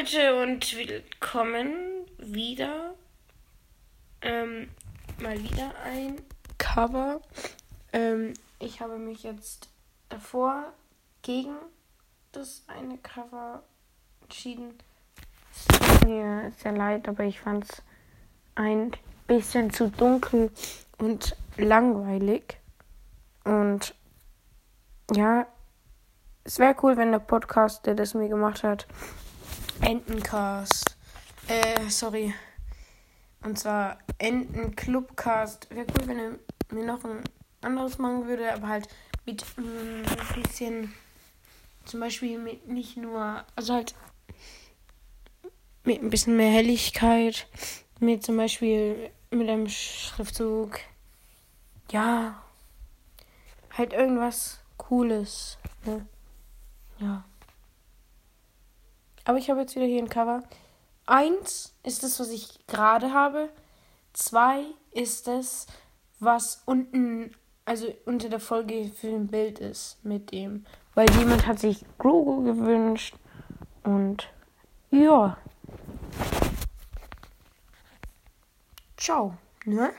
Leute und willkommen wieder. Ähm, mal wieder ein Cover. Ähm, ich habe mich jetzt davor gegen das eine Cover entschieden. Es tut mir sehr leid, aber ich fand es ein bisschen zu dunkel und langweilig. Und ja, es wäre cool, wenn der Podcast, der das mir gemacht hat, Entencast, äh, sorry, und zwar Entenclubcast, wäre cool, wenn er mir noch ein anderes machen würde, aber halt mit mm, ein bisschen, zum Beispiel mit nicht nur, also halt mit ein bisschen mehr Helligkeit, mit zum Beispiel mit einem Schriftzug, ja, halt irgendwas Cooles, ne? Ja. Aber ich habe jetzt wieder hier ein Cover. Eins ist das, was ich gerade habe. Zwei ist es, was unten, also unter der Folge für ein Bild ist mit dem. Weil jemand hat sich Grogu gewünscht. Und ja. Ciao. Ne?